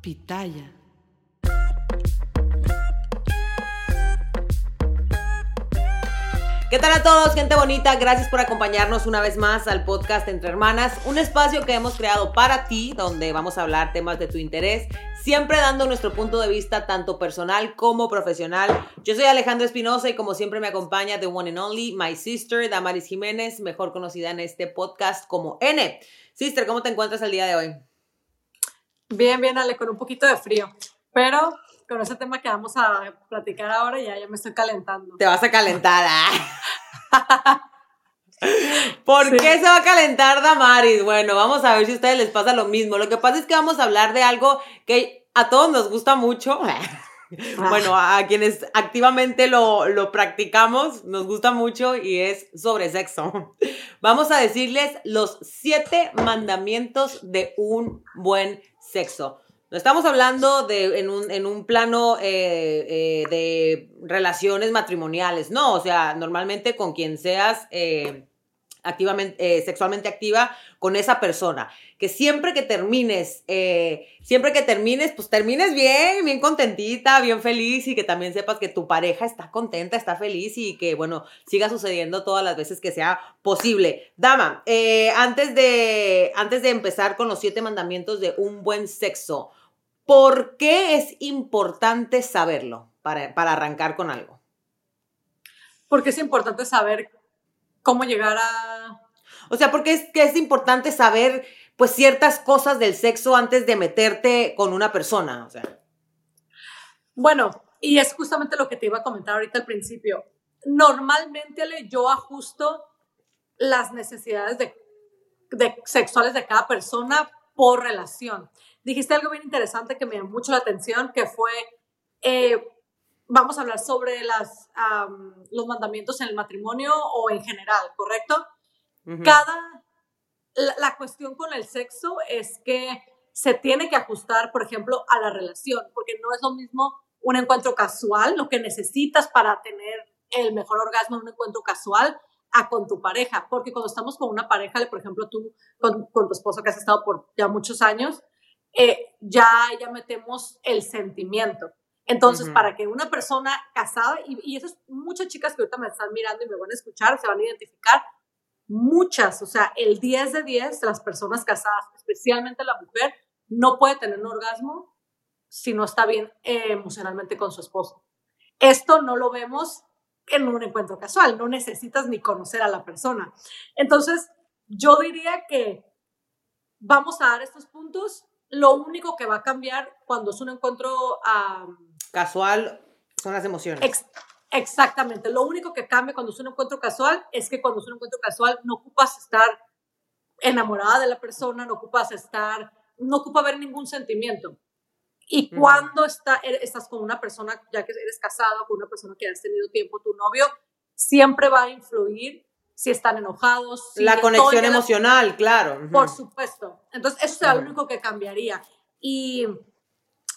Pitaya. ¿Qué tal a todos, gente bonita? Gracias por acompañarnos una vez más al podcast Entre Hermanas, un espacio que hemos creado para ti, donde vamos a hablar temas de tu interés, siempre dando nuestro punto de vista tanto personal como profesional. Yo soy Alejandro Espinosa y como siempre me acompaña The One and Only, my sister, Damaris Jiménez, mejor conocida en este podcast como N. Sister, ¿cómo te encuentras el día de hoy? Bien, bien, Ale, con un poquito de frío, pero con ese tema que vamos a platicar ahora ya, ya me estoy calentando. Te vas a calentar. ah. ¿Por qué se va a calentar Damaris? Bueno, vamos a ver si a ustedes les pasa lo mismo. Lo que pasa es que vamos a hablar de algo que a todos nos gusta mucho. Bueno, a quienes activamente lo, lo practicamos, nos gusta mucho y es sobre sexo. Vamos a decirles los siete mandamientos de un buen sexo. No estamos hablando de, en, un, en un plano eh, eh, de relaciones matrimoniales, no, o sea, normalmente con quien seas eh, activamente, sexualmente activa con esa persona. Que siempre que termines, siempre que termines, pues termines bien, bien contentita, bien feliz y que también sepas que tu pareja está contenta, está feliz y que, bueno, siga sucediendo todas las veces que sea posible. Dama, antes, de, antes de empezar con los siete mandamientos de un buen sexo, ¿Por qué es importante saberlo para, para arrancar con algo? Porque es importante saber cómo llegar a... O sea, porque es que es importante saber pues ciertas cosas del sexo antes de meterte con una persona. O sea. Bueno, y es justamente lo que te iba a comentar ahorita al principio. Normalmente yo ajusto las necesidades de, de sexuales de cada persona por relación dijiste algo bien interesante que me llamó mucho la atención, que fue, eh, vamos a hablar sobre las, los mandamientos en el matrimonio o en general, ¿correcto? Cada, la, la, cuestión con el sexo es que se tiene que ajustar, por ejemplo, a la relación, porque no es lo mismo un encuentro casual, lo que necesitas para tener el mejor orgasmo en un encuentro casual, a con tu pareja, porque cuando estamos con una pareja, por ejemplo, tú con, con tu esposo que has estado por ya muchos años, eh, ya, ya metemos el sentimiento. Entonces, para que una persona casada, y, y esas muchas chicas que ahorita me están mirando y me van a escuchar, se van a identificar, muchas, o sea, el 10 de 10 de las personas casadas, especialmente la mujer, no puede tener un orgasmo si no está bien eh, emocionalmente con su esposo. Esto no lo vemos en un encuentro casual, no necesitas ni conocer a la persona. Entonces, yo diría que vamos a dar estos puntos lo único que va a cambiar cuando es un encuentro casual son las emociones. exactamente. Lo único que cambia cuando es un encuentro casual es que cuando es un encuentro casual no ocupas estar enamorada de la persona, no ocupas estar, no ocupa haber ningún sentimiento. Y cuando está, er, estás con una persona, ya que eres casado, con una persona que has tenido tiempo, tu novio, siempre va a influir si están enojados. la conexión emocional, claro. Por supuesto. Entonces, eso es lo único que cambiaría. Y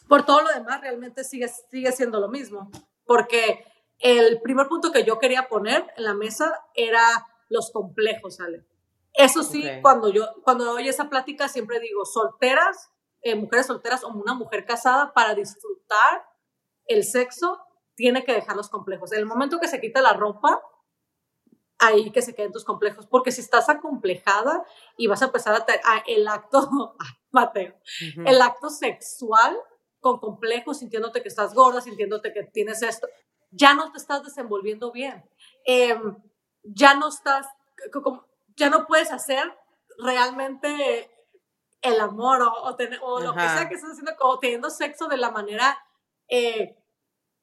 por todo lo demás, realmente sigue, sigue siendo lo mismo. Porque el primer punto que yo quería poner en la mesa era los complejos, ¿sale? Eso sí, cuando yo cuando doy esa plática siempre digo, solteras, eh, mujeres solteras o una mujer casada, para disfrutar el sexo, tiene que dejar los complejos. En el momento que se quita la ropa, ahí que se queden tus complejos, porque si estás acomplejada y vas a empezar a, el acto, Mateo, el acto sexual con complejos, sintiéndote que estás gorda, sintiéndote que tienes esto, ya no te estás desenvolviendo bien, em, ya no estás, ya no puedes hacer realmente el amor o, o, lo que sea que estás haciendo, como teniendo sexo de la manera, eh,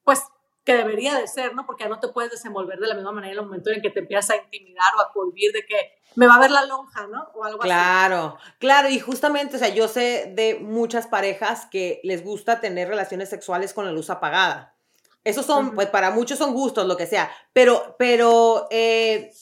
pues que debería de ser, ¿no? Porque ya no te puedes desenvolver de la misma manera en el momento en que te empiezas a intimidar o a cohibir de que me va a ver la lonja, ¿no? O algo claro, así. Claro, claro, y justamente, o sea, yo sé de muchas parejas que les gusta tener relaciones sexuales con la luz apagada. Esos son, pues para muchos son gustos, lo que sea, pero, pero eh,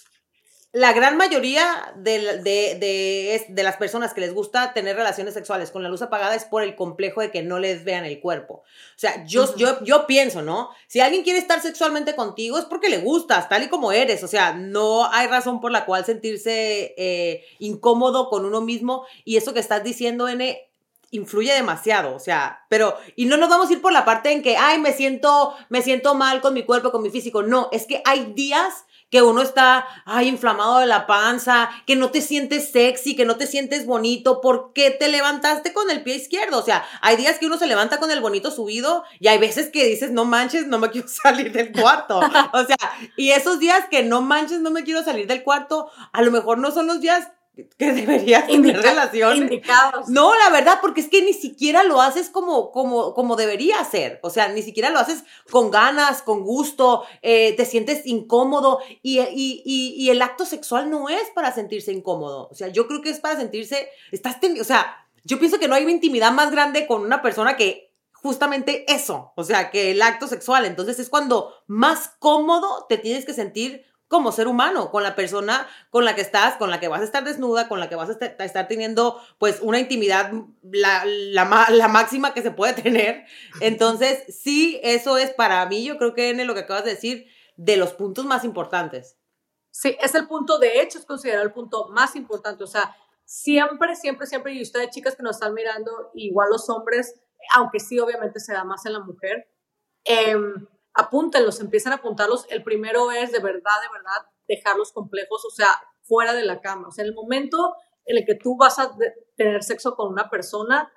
la gran mayoría de, de, de, las personas que les gusta tener relaciones sexuales con la luz apagada es por el complejo de que no les vean el cuerpo. O sea, yo, yo, yo pienso, ¿no? Si alguien quiere estar sexualmente contigo es porque le gustas, tal y como eres. O sea, no hay razón por la cual sentirse eh, incómodo con uno mismo. Y eso que estás diciendo, N, influye demasiado, o sea, pero, y no nos vamos a ir por la parte en que, ay, me siento, me siento mal con mi cuerpo, con mi físico, no, es que hay días que uno está, ay, inflamado de la panza, que no te sientes sexy, que no te sientes bonito, porque te levantaste con el pie izquierdo? O sea, hay días que uno se levanta con el bonito subido y hay veces que dices, no manches, no me quiero salir del cuarto. O sea, y esos días que no manches, no me quiero salir del cuarto, a lo mejor no son los días que deberías tener relaciones. No, la verdad, porque es que ni siquiera lo haces como, como, como debería ser. O sea, ni siquiera lo haces con ganas, con gusto, eh, te sientes incómodo y, y, y, el acto sexual no es para sentirse incómodo. O sea, yo creo que es para sentirse, estás, o sea, yo pienso que no hay una intimidad más grande con una persona que justamente eso, o sea, que el acto sexual. Entonces es cuando más cómodo te tienes que sentir como ser humano, con la persona con la que estás, con la que vas a estar desnuda, con la que vas a estar, teniendo pues una intimidad la, la, máxima que se puede tener. Entonces, sí, eso es para mí, yo creo que en lo que acabas de decir, de los puntos más importantes. Sí, es el punto, de hecho, es considerado el punto más importante. O sea, siempre, siempre, siempre, y ustedes chicas que nos están mirando, igual los hombres, aunque sí, obviamente se da más en la mujer, eh, apúntenlos, empiezan a apuntarlos. El primero es de verdad, de verdad, dejar los complejos, o sea, fuera de la cama. O sea, en el momento en el que tú vas a tener sexo con una persona,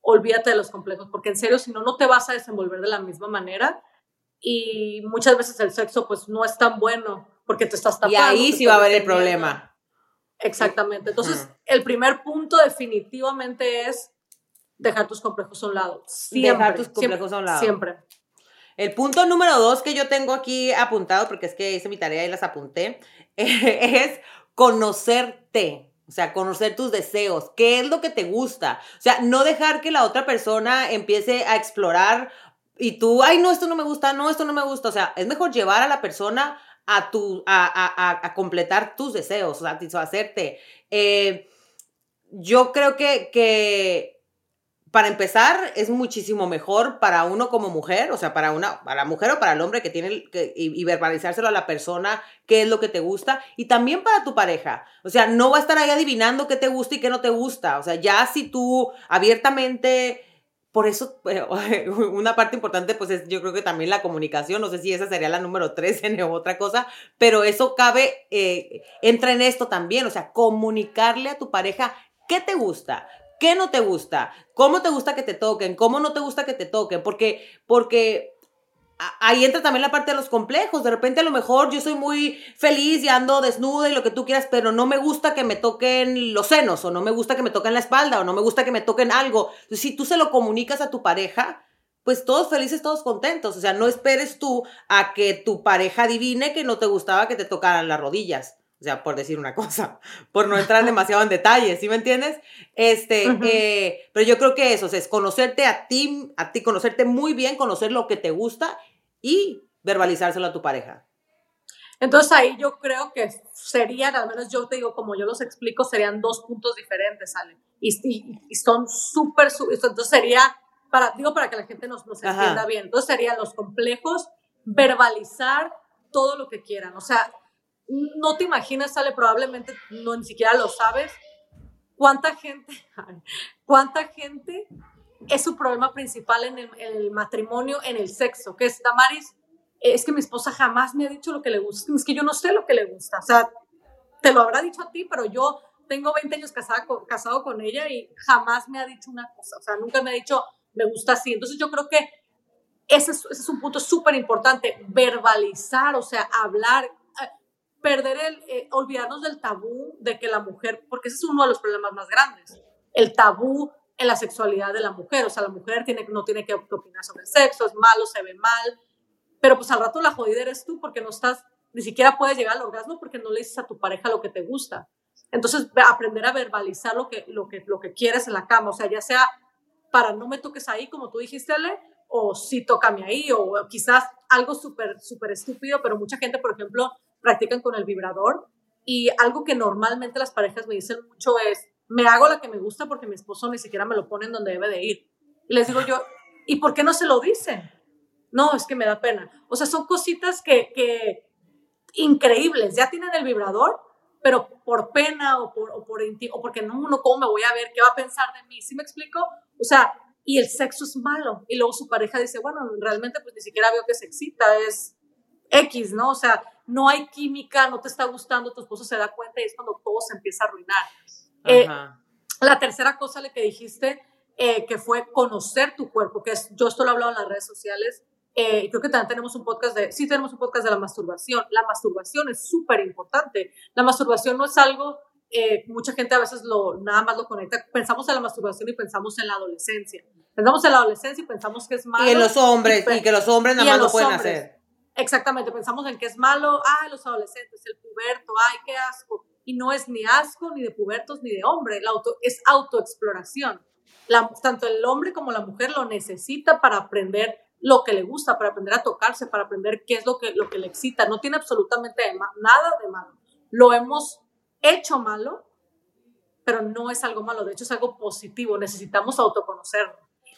olvídate de los complejos, porque en serio, si no, no te vas a desenvolver de la misma manera y muchas veces el sexo pues no es tan bueno porque te estás tapando. Y ahí sí va a haber el problema. Exactamente. Entonces, el primer punto definitivamente es dejar tus complejos a un lado. Siempre, dejar tus complejos a un lado. Siempre. El punto número dos que yo tengo aquí apuntado, porque es que hice mi tarea y las apunté, es conocerte. O sea, conocer tus deseos, qué es lo que te gusta. O sea, no dejar que la otra persona empiece a explorar y tú, ay, no, esto no me gusta, no, esto no me gusta. O sea, es mejor llevar a la persona a, tu, a, a, completar tus deseos, a satisfacerte. Eh, yo creo que, que para empezar, es muchísimo mejor para uno como mujer, o sea, para una, para la mujer o para el hombre que tiene que, y, verbalizárselo a la persona qué es lo que te gusta y también para tu pareja. O sea, no va a estar ahí adivinando qué te gusta y qué no te gusta. O sea, ya si tú abiertamente, por eso, una parte importante, pues es yo creo que también la comunicación, no sé si esa sería la número tres en otra cosa, pero eso cabe, eh, entra en esto también, o sea, comunicarle a tu pareja qué te gusta, ¿Qué no te gusta? ¿Cómo te gusta que te toquen? ¿Cómo no te gusta que te toquen? Porque, porque ahí entra también la parte de los complejos. De repente a lo mejor yo soy muy feliz y ando desnuda y lo que tú quieras, pero no me gusta que me toquen los senos o no me gusta que me toquen la espalda o no me gusta que me toquen algo. Si tú se lo comunicas a tu pareja, pues todos felices, todos contentos. O sea, no esperes tú a que tu pareja adivine que no te gustaba que te tocaran las rodillas. O sea, por decir una cosa, por no entrar demasiado en detalles, ¿sí me entiendes? Este, eh, pero yo creo que eso, es conocerte a ti, a ti, conocerte muy bien, conocer lo que te gusta y verbalizárselo a tu pareja. Entonces ahí yo creo que serían, al menos yo te digo, como yo los explico, serían dos puntos diferentes, Ale. Y, y, son súper, entonces sería, para, digo para que la gente nos, nos entienda bien, entonces serían los complejos, verbalizar todo lo que quieran. O sea, no te imaginas, sale, probablemente no ni siquiera lo sabes, cuánta gente, cuánta gente es su problema principal en el, matrimonio, en el sexo, que es, Damaris, es que mi esposa jamás me ha dicho lo que le gusta, es que yo no sé lo que le gusta, o sea, te lo habrá dicho a ti, pero yo tengo 20 años casada, casado con ella y jamás me ha dicho una cosa, o sea, nunca me ha dicho, me gusta así, entonces yo creo que ese es, ese es un punto súper importante, verbalizar, o sea, hablar, perder el, eh, olvidarnos del tabú de que la mujer, porque ese es uno de los problemas más grandes, el tabú en la sexualidad de la mujer, o sea, la mujer tiene, no tiene que opinar sobre el sexo, es malo, se ve mal, pero pues al rato la jodida eres tú porque no estás, ni siquiera puedes llegar al orgasmo porque no le dices a tu pareja lo que te gusta. Entonces, aprender a verbalizar lo que, lo que, lo que quieres en la cama, o sea, ya sea para no me toques ahí, como tú dijiste, Ale, o sí tócame ahí, o quizás algo súper, súper estúpido, pero mucha gente, por ejemplo, practican con el vibrador. Y algo que normalmente las parejas me dicen mucho es, me hago la que me gusta porque mi esposo ni siquiera me lo pone en donde debe de ir. Y les digo yo, ¿y por qué no se lo dicen? No, es que me da pena. O sea, son cositas que, que increíbles. Ya tienen el vibrador, pero por pena o, por, o, por, o porque no, no, ¿cómo me voy a ver? ¿Qué va a pensar de mí? ¿Sí me explico? O sea, y el sexo es malo. Y luego su pareja dice, bueno, realmente pues ni siquiera veo que se excita, es X, ¿no? O sea, no hay química, no te está gustando, tu esposo se da cuenta y es cuando todo se empieza a arruinar. Eh, la tercera cosa que dijiste, eh, que fue conocer tu cuerpo, que es, yo esto lo he hablado en las redes sociales, eh, creo que también tenemos un podcast de, sí tenemos un podcast de la masturbación. La masturbación es súper importante. La masturbación no es algo, eh, mucha gente a veces lo, nada más lo conecta. Pensamos en la masturbación y pensamos en la adolescencia. Pensamos en la adolescencia y pensamos que es malo. Y en los hombres, y, que los hombres nada más lo pueden hacer. Exactamente, pensamos en que es malo, ay, los adolescentes, el puberto, ay, qué asco. Y no es ni asco, ni de pubertos, ni de hombre, la auto, es autoexploración. La, tanto el hombre como la mujer lo necesita para aprender lo que le gusta, para aprender a tocarse, para aprender qué es lo que, lo que le excita. No tiene absolutamente nada de malo. Lo hemos hecho malo, pero no es algo malo, de hecho es algo positivo. Necesitamos autoconocerlo.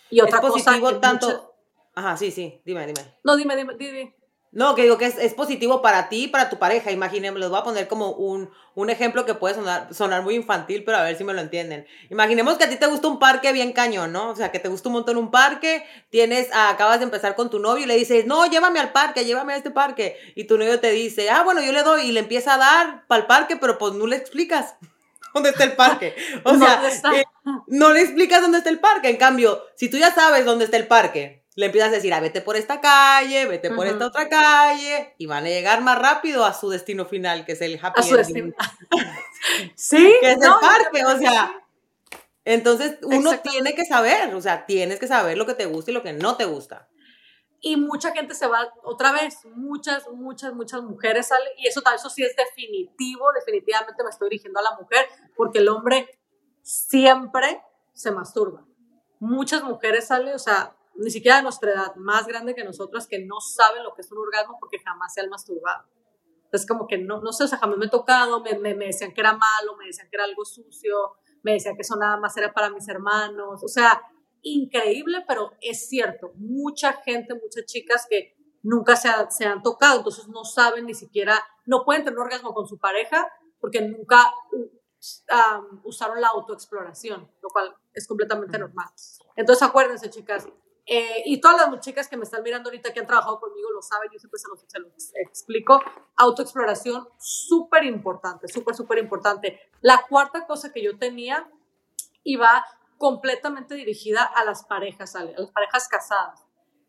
Y otra es positivo tanto... Ajá, sí, sí, dime, dime. No, dime, dime, dime. No, que digo que es, positivo para ti y para tu pareja. Imaginemos, les voy a poner como un, un ejemplo que puede sonar, sonar muy infantil, pero a ver si me lo entienden. Imaginemos que a ti te gusta un parque bien cañón, ¿no? O sea, que te gusta un montón un parque, tienes, acabas de empezar con tu novio y le dices, no, llévame al parque, llévame a este parque. Y tu novio te dice, ah, bueno, yo le doy y le empieza a dar para el parque, pero pues no le explicas dónde está el parque. O sea, eh, no le explicas dónde está el parque. En cambio, si tú ya sabes dónde está el parque, le empiezas a decir, ah, vete por esta calle, vete por esta otra calle, y van a llegar más rápido a su destino final, que es el happy ending. sí, que es el parque, o sea. Entonces, uno tiene que saber, o sea, tienes que saber lo que te gusta y lo que no te gusta. Y mucha gente se va, otra vez, muchas, muchas, muchas mujeres salen, y eso, eso sí es definitivo, definitivamente me estoy dirigiendo a la mujer, porque el hombre siempre se masturba. Muchas mujeres salen, o sea, ni siquiera de nuestra edad, más grande que nosotras, que no saben lo que es un orgasmo porque jamás se han masturbado. Es como que no, no sé, o sea, jamás me he tocado, me, me, me, decían que era malo, me decían que era algo sucio, me decían que eso nada más era para mis hermanos, o sea, increíble, pero es cierto, mucha gente, muchas chicas que nunca se, se han tocado, entonces no saben ni siquiera, no pueden tener un orgasmo con su pareja porque nunca usaron la autoexploración, lo cual es completamente normal. Entonces acuérdense, chicas, eh, y todas las chicas que me están mirando ahorita que han trabajado conmigo lo saben, yo siempre se los, se los explico. Autoexploración, súper importante, súper, súper importante. La cuarta cosa que yo tenía iba completamente dirigida a las parejas, a las parejas casadas.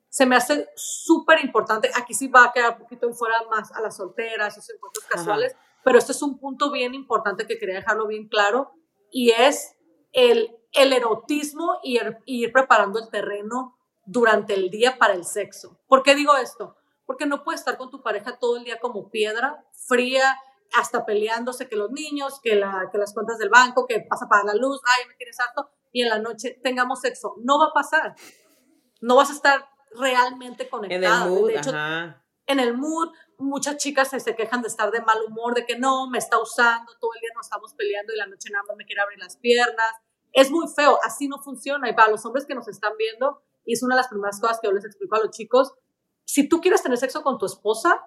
Se me hace súper importante, aquí sí va a quedar un poquito en fuera más a las solteras, esos encuentros casuales, pero este es un punto bien importante que quería dejarlo bien claro y es el, el erotismo y ir preparando el terreno durante el día para el sexo. ¿Por qué digo esto? Porque no puedes estar con tu pareja todo el día como piedra, fría, hasta peleándose que los niños, que, la, que las cuentas del banco, que pasa para la luz, ay, me tienes harto, y en la noche tengamos sexo. No va a pasar. No vas a estar realmente conectada. En el mood, de hecho, en el mood, muchas chicas se, se, quejan de estar de mal humor, de que no, me está usando, todo el día nos estamos peleando y la noche nada más me quiere abrir las piernas. Es muy feo, así no funciona. Y para los hombres que nos están viendo, y es una de las primeras cosas que yo les explico a los chicos, si tú quieres tener sexo con tu esposa,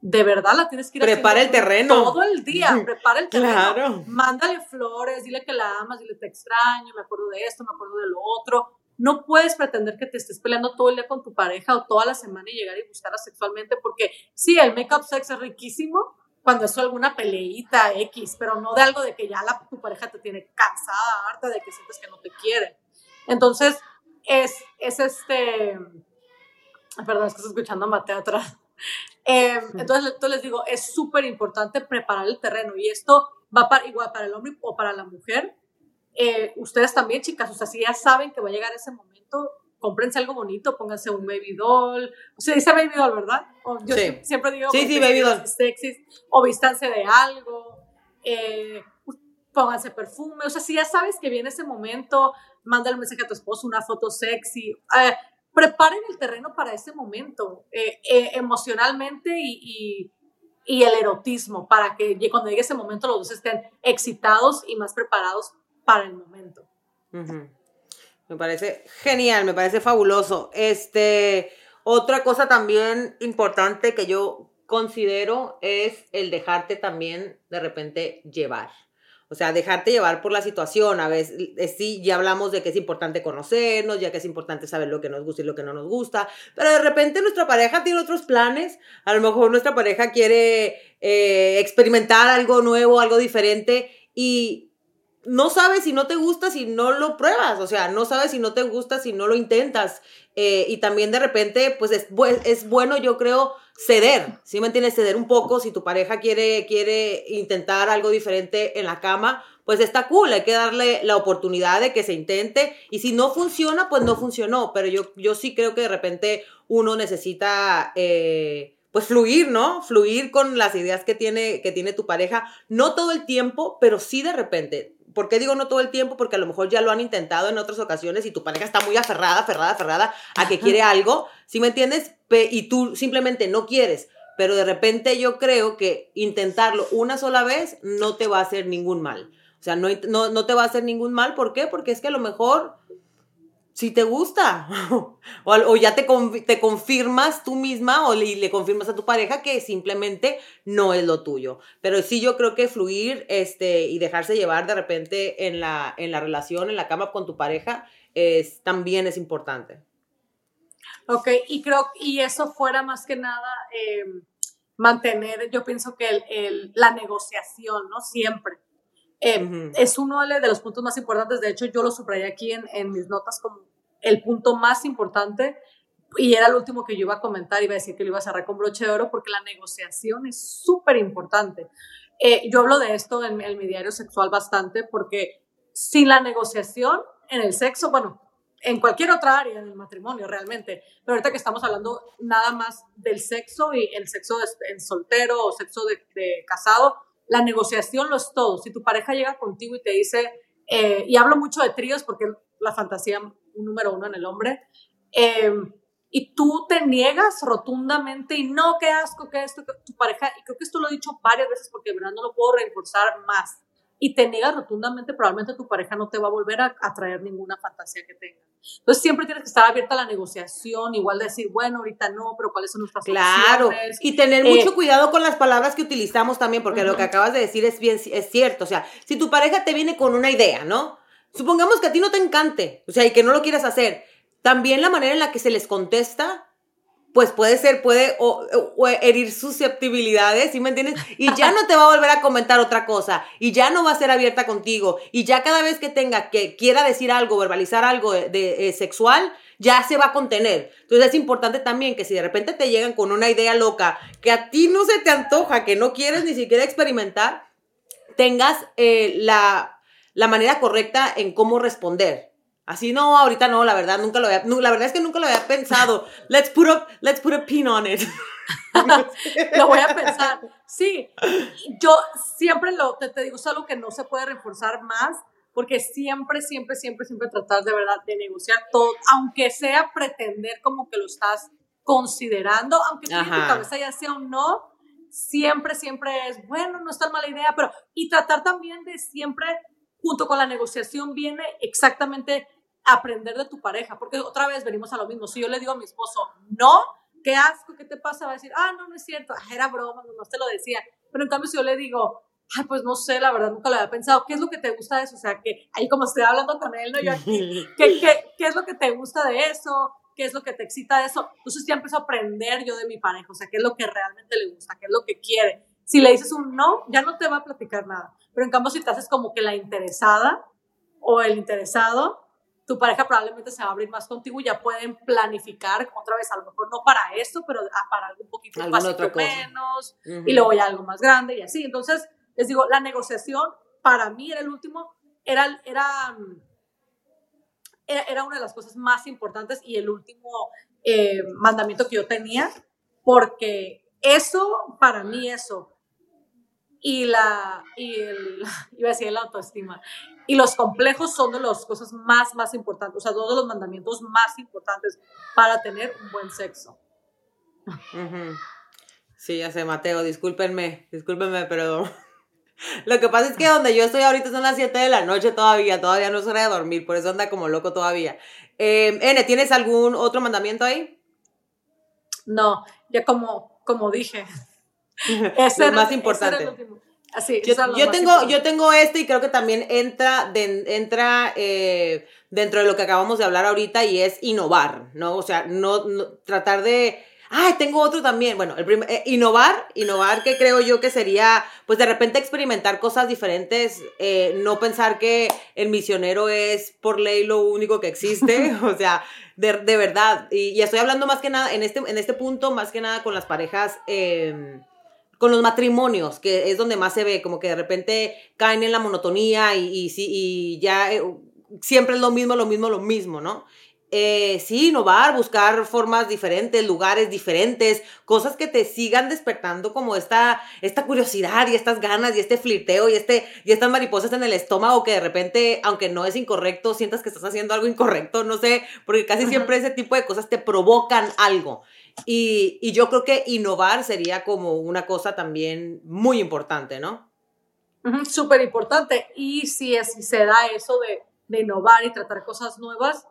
de verdad la tienes que ir Prepara el terreno. Todo el día, prepara el terreno. Claro. Mándale flores, dile que la amas, dile te extraño, me acuerdo de esto, me acuerdo de lo otro. No puedes pretender que te estés peleando todo el día con tu pareja o toda la semana y llegar y buscarla sexualmente, porque sí, el make-up sex es riquísimo cuando es alguna peleita X, pero no de algo de que ya la, tu pareja te tiene cansada, harta de que sientes que no te quiere. Entonces, es, es este, perdón, es que estoy escuchando a Mateo atrás. Em, entonces, entonces, les digo, es súper importante preparar el terreno y esto va para, igual para el hombre o para la mujer. Eh, ustedes también, chicas, o sea, si ya saben que va a llegar ese momento, cómprense algo bonito, pónganse un baby doll. O sea, dice baby doll, ¿verdad? yo siempre digo, sí, sí, baby doll. Sexy, o vístanse de algo. Eh, pónganse perfume, o sea, si ya sabes que viene ese momento, mándale un mensaje a tu esposo, una foto sexy, eh, preparen el terreno para ese momento, eh, eh, emocionalmente y, el erotismo, para que cuando llegue ese momento los dos estén excitados y más preparados para el momento. Me parece genial, me parece fabuloso. Este, otra cosa también importante que yo considero es el dejarte también de repente llevar. O sea, dejarte llevar por la situación. A veces, sí, ya hablamos de que es importante conocernos, ya que es importante saber lo que nos gusta y lo que no nos gusta. Pero de repente nuestra pareja tiene otros planes. A lo mejor nuestra pareja quiere eh, experimentar algo nuevo, algo diferente. Y no sabes si no te gusta si no lo pruebas. O sea, no sabes si no te gusta si no lo intentas. Eh, y también de repente, pues es, es bueno, yo creo, ceder, ¿sí me entiendes? Ceder un poco si tu pareja quiere, quiere intentar algo diferente en la cama, pues está cool, hay que darle la oportunidad de que se intente y si no funciona, pues no funcionó, pero yo, yo sí creo que de repente uno necesita... Eh, pues fluir, ¿no? Fluir con las ideas que tiene, que tiene tu pareja, no todo el tiempo, pero sí de repente. ¿Por qué digo no todo el tiempo? Porque a lo mejor ya lo han intentado en otras ocasiones y tu pareja está muy aferrada, aferrada, aferrada a que quiere algo, ¿sí me entiendes? y tú simplemente no quieres. Pero de repente yo creo que intentarlo una sola vez no te va a hacer ningún mal. O sea, no, no, no te va a hacer ningún mal. ¿Por qué? Porque es que a lo mejor si te gusta. o, ya te, te, confirmas tú misma o le, confirmas a tu pareja que simplemente no es lo tuyo. Pero sí yo creo que fluir este, y dejarse llevar de repente en la, en la relación, en la cama con tu pareja, es, también es importante. Ok, y creo, y eso fuera más que nada em, mantener, yo pienso que el, la negociación, ¿no? Siempre. Em, es uno de los puntos más importantes. De hecho, yo lo subrayé aquí en, en, mis notas como el punto más importante y era el último que yo iba a comentar. Iba a decir que lo iba a cerrar con broche de oro porque la negociación es súper importante. Eh, yo hablo de esto en, en mi diario sexual bastante porque sin la negociación en el sexo, bueno, en cualquier otra área del matrimonio realmente, pero ahorita que estamos hablando nada más del sexo y el sexo en soltero o sexo de, de casado, la negociación lo es todo. Si tu pareja llega contigo y te dice, eh, y hablo mucho de tríos porque la fantasía número uno en el hombre, eh, y tú te niegas rotundamente y no, qué asco, que esto, tu pareja, y creo que esto lo he dicho varias veces porque verdad no lo puedo reforzar más, y te niegas rotundamente, probablemente tu pareja no te va a volver a, a traer ninguna fantasía que tenga. Entonces siempre tienes que estar abierta a la negociación, igual decir, bueno, ahorita no, pero cuáles son nuestras Claro, y tener mucho eh, cuidado con las palabras que utilizamos también, porque lo que acabas de decir es bien, es cierto. O sea, si tu pareja te viene con una idea, ¿no? Supongamos que a ti no te encante, o sea, y que no lo quieras hacer. También la manera en la que se les contesta pues puede ser, puede o, herir susceptibilidades, ¿sí me entiendes? Y ya no te va a volver a comentar otra cosa, y ya no va a ser abierta contigo, y ya cada vez que tenga que quiera decir algo, verbalizar algo de, eh, sexual, ya se va a contener. Entonces es importante también que si de repente te llegan con una idea loca que a ti no se te antoja, que no quieres ni siquiera experimentar, tengas eh, la, la manera correcta en cómo responder. Así no, ahorita no, la verdad, nunca lo había, la verdad es que nunca lo había pensado. Let's put a, let's put a pin on it. lo voy a pensar. Sí, yo siempre lo, te, te, digo, es algo que no se puede reforzar más, porque siempre, siempre, siempre, siempre tratar de verdad de negociar todo, aunque sea pretender como que lo estás considerando, aunque en tu cabeza ya sea un no, siempre, siempre es, bueno, no es tan mala idea, pero, y tratar también de siempre, junto con la negociación, viene exactamente aprender de tu pareja, porque otra vez venimos a lo mismo. Si yo le digo a mi esposo, no, qué asco, ¿qué te pasa? Va a decir, ah, no, no es cierto, ah, era broma, no te lo decía. Pero en cambio, si yo le digo, ay, pues no sé, la verdad, nunca lo había pensado, ¿qué es lo que te gusta de eso? O sea, que ahí como estoy hablando con él, ¿no? Yo aquí, ¿qué, qué, qué es lo que te gusta de eso? ¿Qué es lo que te excita de eso? Entonces ya empiezo a aprender yo de mi pareja, o sea, qué es lo que realmente le gusta, qué es lo que quiere. Si le dices un no, ya no te va a platicar nada. Pero en cambio, si te haces como que la interesada o el interesado, tu pareja probablemente se va a abrir más contigo y ya pueden planificar otra vez, a lo mejor no para esto, pero para algo un poquito más menos, y luego ya algo más grande y así. Entonces, les digo, la negociación para mí era el último, era, era, era, una de las cosas más importantes y el último eh, mandamiento que yo tenía, porque eso, para mí eso, y la, y el, iba a decir la autoestima, y los complejos son de las cosas más, más importantes, o sea, todos los mandamientos más importantes para tener un buen sexo. Sí, ya sé, Mateo, discúlpenme, discúlpenme, pero lo que pasa es que donde yo estoy ahorita son las 7 de la noche todavía, todavía no es hora de dormir, por eso anda como loco todavía. Eh, N, ¿tienes algún otro mandamiento ahí? No, ya como, como dije, es lo más importante. Así, yo, yo tengo, yo tengo este y creo que también entra, entra eh, dentro de lo que acabamos de hablar ahorita y es innovar, ¿no? O sea, no, tratar de... Ay, tengo otro también. Bueno, el primer, eh, innovar, innovar que creo yo que sería, pues de repente experimentar cosas diferentes, eh, no pensar que el misionero es por ley lo único que existe, o sea, de, verdad. Y, estoy hablando más que nada, en este, en este punto, más que nada con las parejas. Eh, con los matrimonios, que es donde más se ve, como que de repente caen en la monotonía y, y, y ya eh, siempre es lo mismo, lo mismo, lo mismo, ¿no? Eh, sí, innovar, buscar formas diferentes, lugares diferentes, cosas que te sigan despertando como esta, esta curiosidad y estas ganas y este flirteo y, este, y estas mariposas en el estómago que de repente, aunque no es incorrecto, sientas que estás haciendo algo incorrecto, no sé, porque casi siempre ese tipo de cosas te provocan algo. Y, yo creo que innovar sería como una cosa también muy importante, ¿no? Súper importante. Y si, es, si se da eso de, de, innovar y tratar cosas nuevas,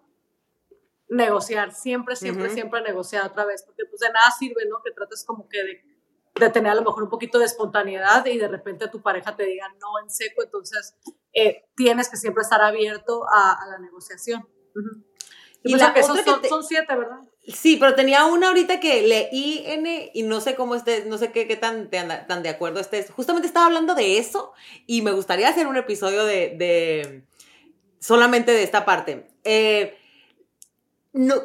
negociar, siempre, siempre, siempre negociar otra vez, porque pues de nada sirve, ¿no? Que trates como que de, de, tener a lo mejor un poquito de espontaneidad y de repente tu pareja te diga no en seco, entonces eh, tienes que siempre estar abierto a, la negociación. Y, la que son, son siete, ¿verdad? Sí, pero tenía una ahorita que leí N y no sé cómo estés, no sé qué, qué tan, tan de acuerdo estés. Justamente estaba hablando de eso y me gustaría hacer un episodio de, de solamente de esta parte. Eh, no,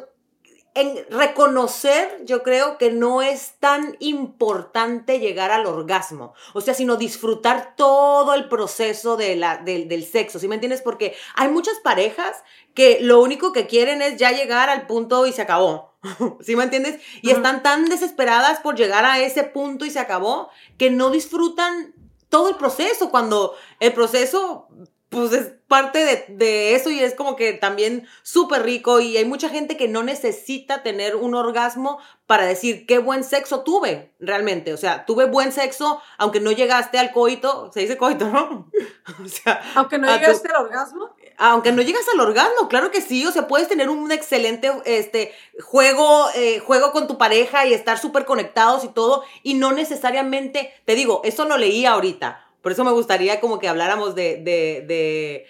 en reconocer, yo creo que no es tan importante llegar al orgasmo, o sea, sino disfrutar todo el proceso de la, del sexo, ¿sí me entiendes? Porque hay muchas parejas que lo único que quieren es ya llegar al punto y se acabó, ¿sí me entiendes? Y están tan desesperadas por llegar a ese punto y se acabó que no disfrutan todo el proceso, cuando el proceso pues es parte de, de, eso y es como que también súper rico y hay mucha gente que no necesita tener un orgasmo para decir qué buen sexo tuve realmente. O sea, tuve buen sexo aunque no llegaste al coito, se dice coito, ¿no? o sea, aunque no llegaste al orgasmo. Aunque no llegas al orgasmo, claro que sí, o sea, puedes tener un excelente este, juego, eh, juego con tu pareja y estar súper conectados y todo, y no necesariamente, te digo, eso lo leí ahorita, por eso me gustaría como que habláramos de, de, de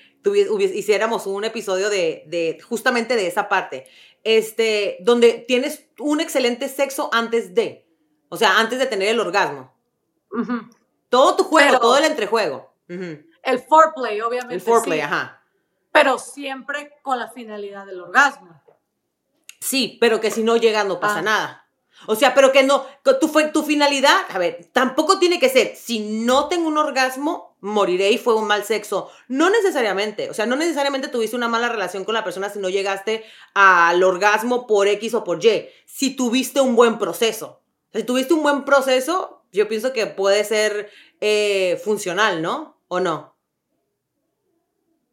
hiciéramos un episodio de, de, justamente de esa parte, este, donde tienes un excelente sexo antes de, o sea, antes de tener el orgasmo. Todo tu juego, todo el entrejuego. El foreplay, obviamente. El foreplay, ajá. Pero siempre con la finalidad del orgasmo. Sí, pero que si no llega no pasa ah. nada. O sea, pero que no, tu, tu finalidad, a ver, tampoco tiene que ser, si no tengo un orgasmo, moriré y fue un mal sexo. No necesariamente, o sea, no necesariamente tuviste una mala relación con la persona si no llegaste al orgasmo por X o por Y, si tuviste un buen proceso. Si tuviste un buen proceso, yo pienso que puede ser eh, funcional, ¿no? ¿O no?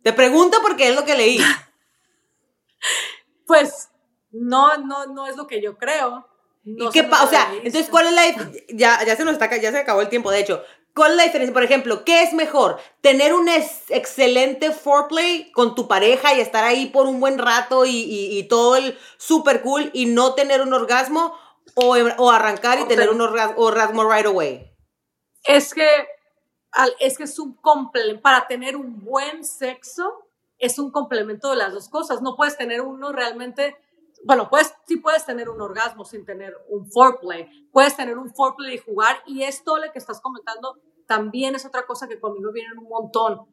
Te pregunto porque es lo que leí. pues no, no, no es lo que yo creo. ¿Y qué O sea, entonces, ¿cuál es la ya, ya se nos está, ya se acabó el tiempo, de hecho. ¿Cuál es la diferencia? Por ejemplo, ¿qué es mejor? ¿Tener un excelente foreplay con tu pareja y estar ahí por un buen rato y, todo el super cool y no tener un orgasmo? ¿O, o arrancar y tener un orgasmo, right away? Es que, es que es un complemento. Para tener un buen sexo, es un complemento de las dos cosas. No puedes tener uno realmente bueno, pues sí puedes tener un orgasmo sin tener un foreplay, puedes tener un foreplay y jugar y esto lo que estás comentando también es otra cosa que conmigo viene un montón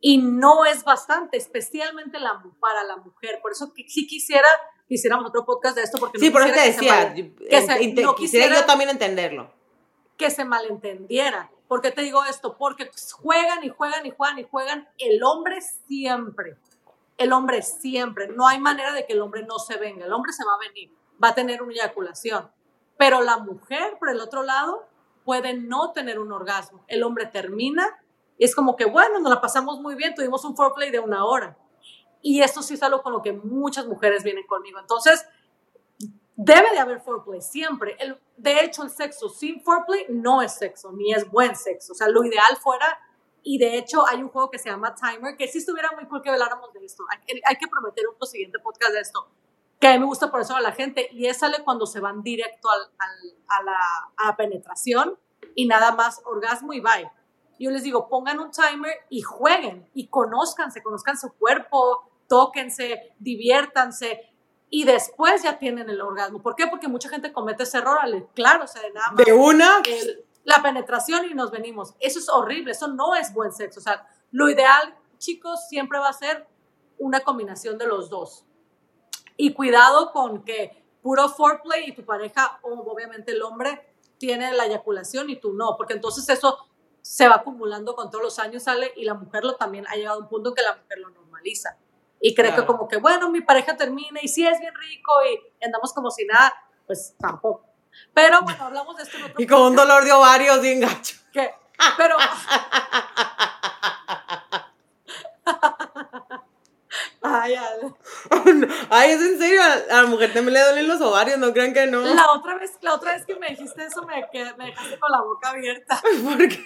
y no es bastante, especialmente la, para la mujer. Por eso que sí quisiera hiciéramos otro podcast de esto porque sí, por eso te decía, que quisiera yo también entenderlo. Que se malentendiera. ¿Por qué te digo esto? Porque juegan y juegan y juegan y juegan el hombre siempre el hombre siempre, no hay manera de que el hombre no se venga, el hombre se va a venir, va a tener una eyaculación, pero la mujer, por el otro lado, puede no tener un orgasmo. El hombre termina y es como que, bueno, nos la pasamos muy bien, tuvimos un foreplay de una hora. Y esto sí es algo con lo que muchas mujeres vienen conmigo. Entonces, debe de haber foreplay siempre. El, de hecho, el sexo sin foreplay no es sexo, ni es buen sexo. O sea, lo ideal fuera y de hecho hay un juego que se llama Timer, que si estuviera muy cool que habláramos de esto. Hay, que prometer un siguiente podcast de esto, que a mí me gusta por eso a la gente, y es sale cuando se van directo al, a, la, a, la, penetración, y nada más orgasmo y bye. Yo les digo, pongan un timer y jueguen y conózcanse, conozcan su cuerpo, tóquense, diviértanse y después ya tienen el orgasmo. ¿Por qué? Porque mucha gente comete ese error, claro, o sea, de nada más. De una. la penetración y nos venimos. Eso es horrible, eso no es buen sexo. O sea, lo ideal, chicos, siempre va a ser una combinación de los dos. Y cuidado con que puro foreplay y tu pareja, o obviamente el hombre, tiene la eyaculación y tú no, porque entonces eso se va acumulando con todos los años, sale, y la mujer lo también ha llegado a un punto que la mujer lo normaliza. Y cree que como que, bueno, mi pareja termina y sí es bien rico y andamos como si nada, pues tampoco. Pero bueno, hablamos de esto en otro Y con un dolor de ovarios bien gacho. ¿Qué? Pero... Ay, Ay, es en serio, a la mujer también le duelen los ovarios, no crean que no. La otra vez, la otra vez que me dijiste eso me, me dejaste con la boca abierta. ¿Por qué?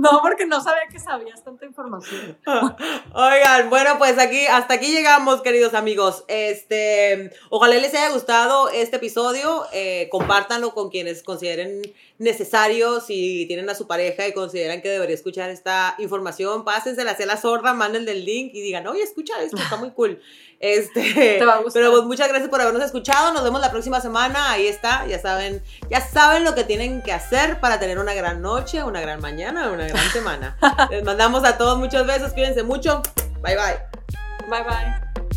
No, porque no sabía que sabías tanta información. Oigan, bueno, pues aquí, hasta aquí llegamos, queridos amigos. Este, ojalá les haya gustado este episodio. Eh, compártanlo con quienes consideren necesario. Si tienen a su pareja y consideran que debería escuchar esta información, pásensela hacia la sorda, manden el link y digan, oye, escucha esto, está muy cool. Este, Pero pues muchas gracias por habernos escuchado. Nos vemos la próxima semana. Ahí está. Ya saben, ya saben lo que tienen que hacer para tener una gran noche, una gran mañana, una gran semana. Les mandamos a todos muchos besos. Cuídense mucho. Bye bye. Bye bye.